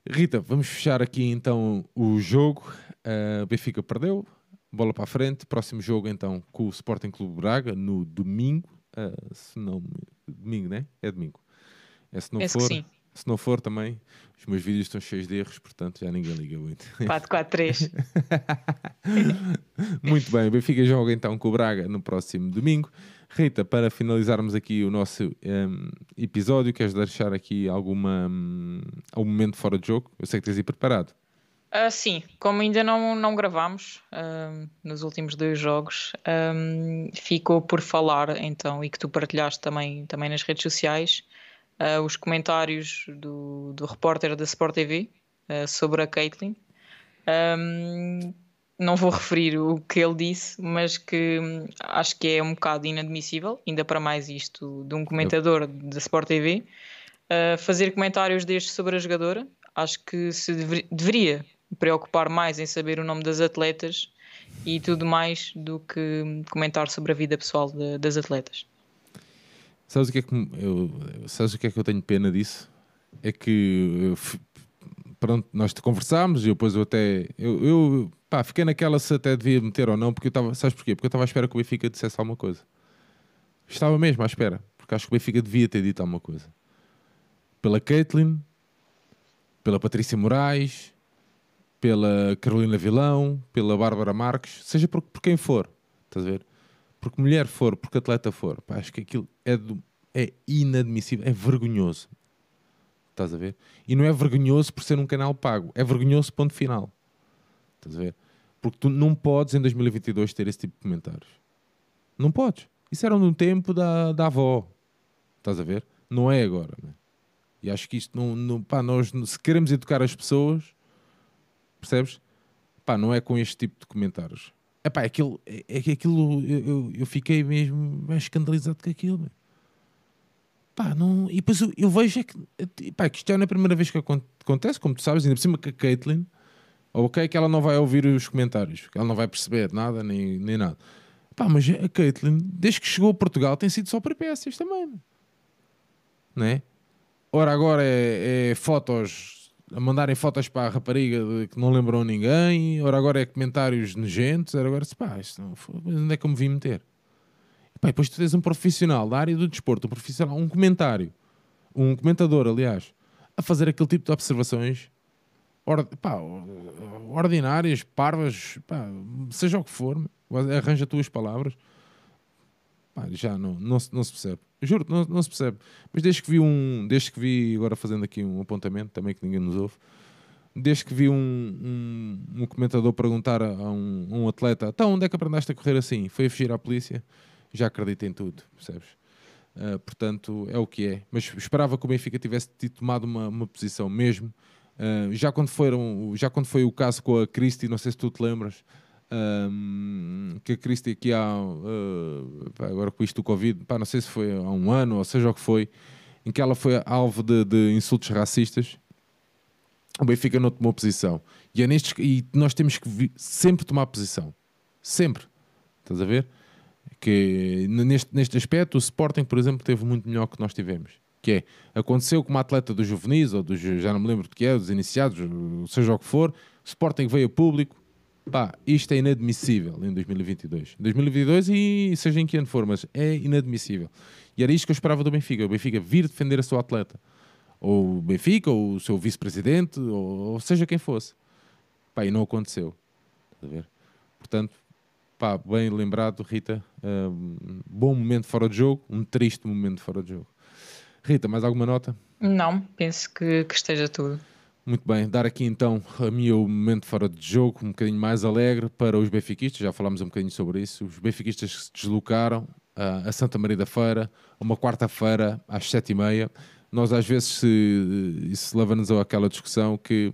Rita, vamos fechar aqui então o jogo. Uh, Benfica perdeu, bola para a frente. Próximo jogo então com o Sporting Clube Braga no domingo. Uh, se não, domingo, né? É domingo. É, se não Esse for, se não for também, os meus vídeos estão cheios de erros, portanto já ninguém liga muito. 4-4-3. muito bem, Benfica joga então com o Braga no próximo domingo. Rita, para finalizarmos aqui o nosso um, episódio, queres deixar aqui alguma, um, algum momento fora de jogo? Eu sei que tens aí preparado. Uh, sim, como ainda não, não gravámos uh, nos últimos dois jogos, um, ficou por falar então, e que tu partilhaste também, também nas redes sociais, uh, os comentários do, do repórter da Sport TV sobre a Caitlin. Um, não vou referir o que ele disse, mas que hum, acho que é um bocado inadmissível, ainda para mais isto de um comentador da Sport TV, uh, fazer comentários destes sobre a jogadora. Acho que se dever, deveria preocupar mais em saber o nome das atletas e tudo mais do que comentar sobre a vida pessoal de, das atletas. Sabes o, que é que eu, sabes o que é que eu tenho pena disso? É que pronto, nós te conversámos e depois eu até eu, eu pá, fiquei naquela se até devia meter ou não, porque eu estava, sabes porquê? Porque eu estava à espera que o Benfica dissesse alguma coisa. Estava mesmo à espera, porque acho que o Benfica devia ter dito alguma coisa. Pela Caitlin, pela Patrícia Moraes, pela Carolina Vilão, pela Bárbara Marques, seja por, por quem for, estás a ver? Porque mulher for, porque atleta for, pá, acho que aquilo é, do, é inadmissível, é vergonhoso. Estás a ver? E não é vergonhoso por ser um canal pago, é vergonhoso ponto final. Estás a ver? Porque tu não podes em 2022 ter esse tipo de comentários. Não podes. Isso era no tempo da, da avó. Estás a ver? Não é agora. Né? E acho que isto não. não pá, nós, se queremos educar as pessoas, percebes? Pá, não é com este tipo de comentários. Epá, aquilo, é, é que aquilo eu, eu, eu, fiquei mesmo mais escandalizado com aquilo. Pá, não, e depois eu, eu vejo é que, pá, que isto é a primeira vez que acontece, como tu sabes, ainda por cima que a Caitlyn, ok, que ela não vai ouvir os comentários, que ela não vai perceber nada, nem, nem nada. Pá, mas a Caitlyn, desde que chegou a Portugal, tem sido só peripécias também. Não é? Ora, agora é, é fotos, a mandarem fotos para a rapariga que não lembram ninguém, ora, agora é comentários nojentos, ora, agora, pá, isto não, onde é que eu me vim meter? Pá, depois tu tens um profissional da área do desporto, um profissional, um comentário, um comentador, aliás, a fazer aquele tipo de observações or, pá, ordinárias, parvas, pá, seja o que for, arranja tuas palavras, pá, já não, não, não se percebe. Juro, não, não se percebe. Mas desde que vi um, desde que vi, agora fazendo aqui um apontamento, também que ninguém nos ouve, desde que vi um, um, um comentador perguntar a um, um, atleta, então onde é que aprendeste a correr assim? Foi a fugir à polícia? Já acredito em tudo, percebes? Uh, portanto, é o que é. Mas esperava que o Benfica tivesse tomado uma, uma posição mesmo Uh, já, quando foram, já quando foi o caso com a Christie, não sei se tu te lembras, que a Christie aqui há, uh, agora com isto do Covid, pá, não sei se foi há um ano ou seja o que foi, em que ela foi alvo de, de insultos racistas, o Benfica não tomou posição. E, é nestes, e nós temos que sempre tomar posição. Sempre. Estás a ver? Que neste, neste aspecto, o Sporting, por exemplo, teve muito melhor que nós tivemos que é, aconteceu com uma atleta dos juvenis, ou dos, já não me lembro de que é, dos iniciados, seja o que for, o Sporting veio a público, pá, isto é inadmissível em 2022. 2022 e seja em que ano for, mas é inadmissível. E era isto que eu esperava do Benfica, o Benfica vir defender a sua atleta. Ou o Benfica, ou o seu vice-presidente, ou, ou, seja quem fosse. Pá, e não aconteceu. Portanto, pá, bem lembrado, Rita. Um, bom momento fora de jogo, um triste momento fora de jogo. Rita, mais alguma nota? Não, penso que, que esteja tudo. Muito bem, dar aqui então a meu momento fora de jogo, um bocadinho mais alegre para os benfiquistas, já falámos um bocadinho sobre isso. Os benfiquistas se deslocaram uh, a Santa Maria da Feira, uma quarta-feira às sete e meia. Nós às vezes se, isso leva-nos àquela discussão que,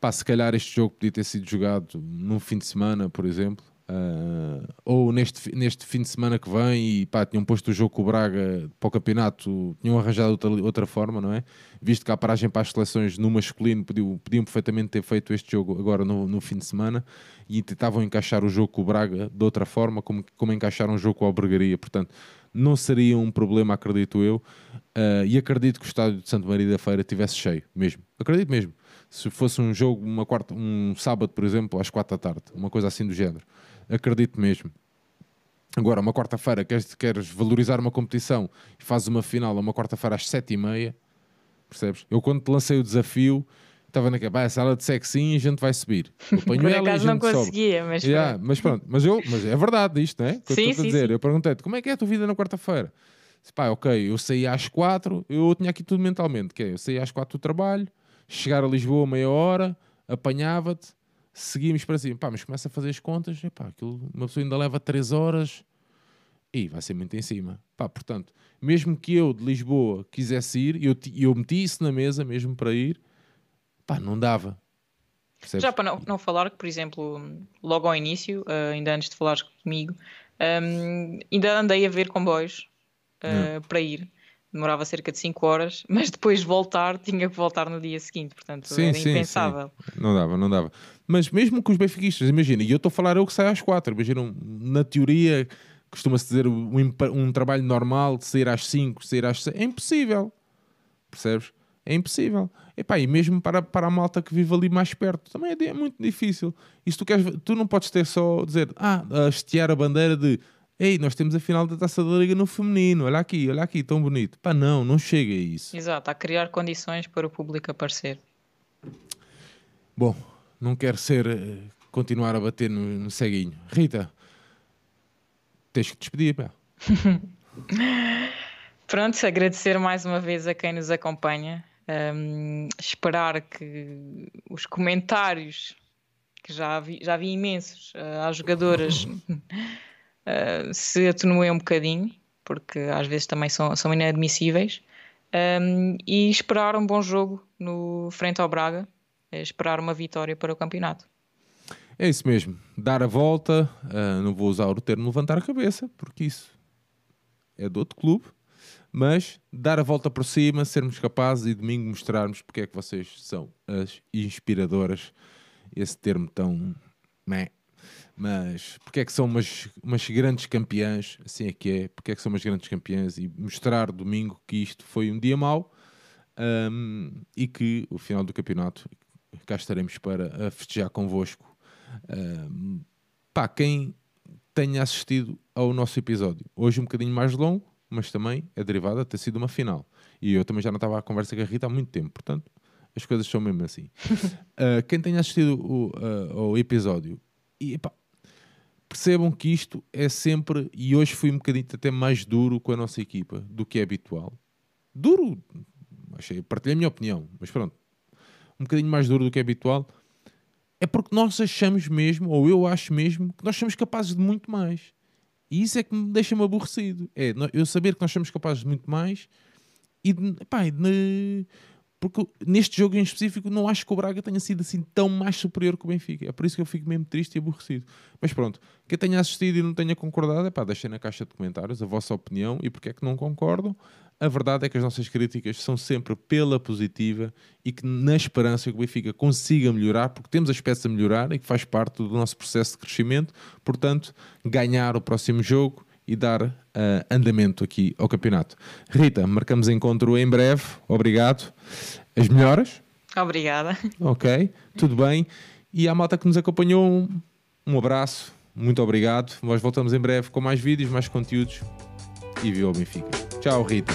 pá, se calhar este jogo podia ter sido jogado num fim de semana, por exemplo, Uh, ou neste, neste fim de semana que vem e pá, tinham posto o jogo com o Braga para o campeonato, tinham arranjado outra, outra forma, não é? Visto que a paragem para as seleções no masculino podiam, podiam perfeitamente ter feito este jogo agora no, no fim de semana e tentavam encaixar o jogo com o Braga de outra forma, como, como encaixaram o jogo com a Albergaria. Portanto, não seria um problema, acredito eu, uh, e acredito que o estádio de Santo Maria da Feira tivesse cheio, mesmo. Acredito mesmo. Se fosse um jogo, uma quarta, um sábado, por exemplo, às quatro da tarde, uma coisa assim do género acredito mesmo. Agora, uma quarta-feira, queres, queres valorizar uma competição e fazes uma final uma quarta-feira às sete e meia, percebes? Eu quando te lancei o desafio, estava naquela, a sala de sim e a gente vai subir. Eu ponho Por ela acaso não conseguia, mas, yeah, mas pronto. Mas, eu, mas é verdade isto, não é? Que sim, eu sim, a dizer. Sim. Eu perguntei-te, como é que é a tua vida na quarta-feira? Pá, ok, eu saí às quatro, eu tinha aqui tudo mentalmente, que é, eu saí às quatro do trabalho, chegar a Lisboa meia hora, apanhava-te, seguimos para cima, pá, mas começa a fazer as contas, epá, aquilo, uma pessoa ainda leva 3 horas e vai ser muito em cima. Pá, portanto, mesmo que eu de Lisboa quisesse ir, eu, eu meti isso na mesa mesmo para ir, pá, não dava. Percebes? Já para não, não, falar que, por exemplo, logo ao início, uh, ainda antes de falares comigo, um, ainda andei a ver comboios uh, para ir. Demorava cerca de 5 horas, mas depois de voltar tinha que voltar no dia seguinte, portanto Sim, era sim, impensável. Não dava, não dava. Mas mesmo com os benfiquistas, imagina, e eu estou a falar eu que saio às 4, imagina, na teoria costuma-se dizer um, um trabalho normal de sair às 5, sair às 6, é impossível. Percebes? É impossível. Epá, e mesmo para, para a malta que vive ali mais perto, também é, é muito difícil. E se tu, queres, tu não podes ter só dizer, ah, a hastear a bandeira de ei, nós temos a final da taça da liga no feminino, olha aqui, olha aqui, tão bonito. Pá, não, não chega a isso. Exato, a criar condições para o público aparecer. Bom, não quero ser eh, continuar a bater no, no ceguinho. Rita, tens que te despedir, pá. Pronto, agradecer mais uma vez a quem nos acompanha. Hum, esperar que os comentários, que já vi, já vi imensos uh, às jogadoras, uh, se atenuem um bocadinho, porque às vezes também são, são inadmissíveis. Um, e esperar um bom jogo no frente ao Braga, eh, esperar uma vitória para o campeonato. É isso mesmo. Dar a volta, ah, não vou usar o termo levantar a cabeça, porque isso é de outro clube, mas dar a volta por cima, sermos capazes e domingo mostrarmos porque é que vocês são as inspiradoras. Esse termo tão. Meh. Mas porque é que são umas, umas grandes campeãs, assim é que é, porque é que são umas grandes campeãs e mostrar domingo que isto foi um dia mau ahm, e que o final do campeonato cá estaremos para a festejar convosco. Ahm, pá, quem tenha assistido ao nosso episódio, hoje um bocadinho mais longo, mas também é derivado a ter sido uma final. E eu também já não estava à conversa com a Rita há muito tempo, portanto as coisas são mesmo assim. Ah, quem tenha assistido o, ah, ao episódio, e, epá, percebam que isto é sempre, e hoje fui um bocadinho até mais duro com a nossa equipa do que é habitual. Duro, achei, partilhei a minha opinião, mas pronto, um bocadinho mais duro do que é habitual, é porque nós achamos mesmo, ou eu acho mesmo, que nós somos capazes de muito mais. E isso é que me deixa-me aborrecido. É eu saber que nós somos capazes de muito mais e, de, epá, de- porque neste jogo em específico não acho que o Braga tenha sido assim tão mais superior que o Benfica. É por isso que eu fico mesmo triste e aborrecido. Mas pronto, quem tenha assistido e não tenha concordado, é pá, deixem na caixa de comentários a vossa opinião e porque é que não concordam. A verdade é que as nossas críticas são sempre pela positiva e que na esperança que o Benfica consiga melhorar, porque temos aspectos a melhorar e que faz parte do nosso processo de crescimento. Portanto, ganhar o próximo jogo e dar ah, andamento aqui ao campeonato. Rita, marcamos encontro em breve. Obrigado. As melhoras? Obrigada. Ok, tudo bem. E à malta que nos acompanhou, um, um abraço, muito obrigado. Nós voltamos em breve com mais vídeos, mais conteúdos e viva o Benfica. Tchau, Rita.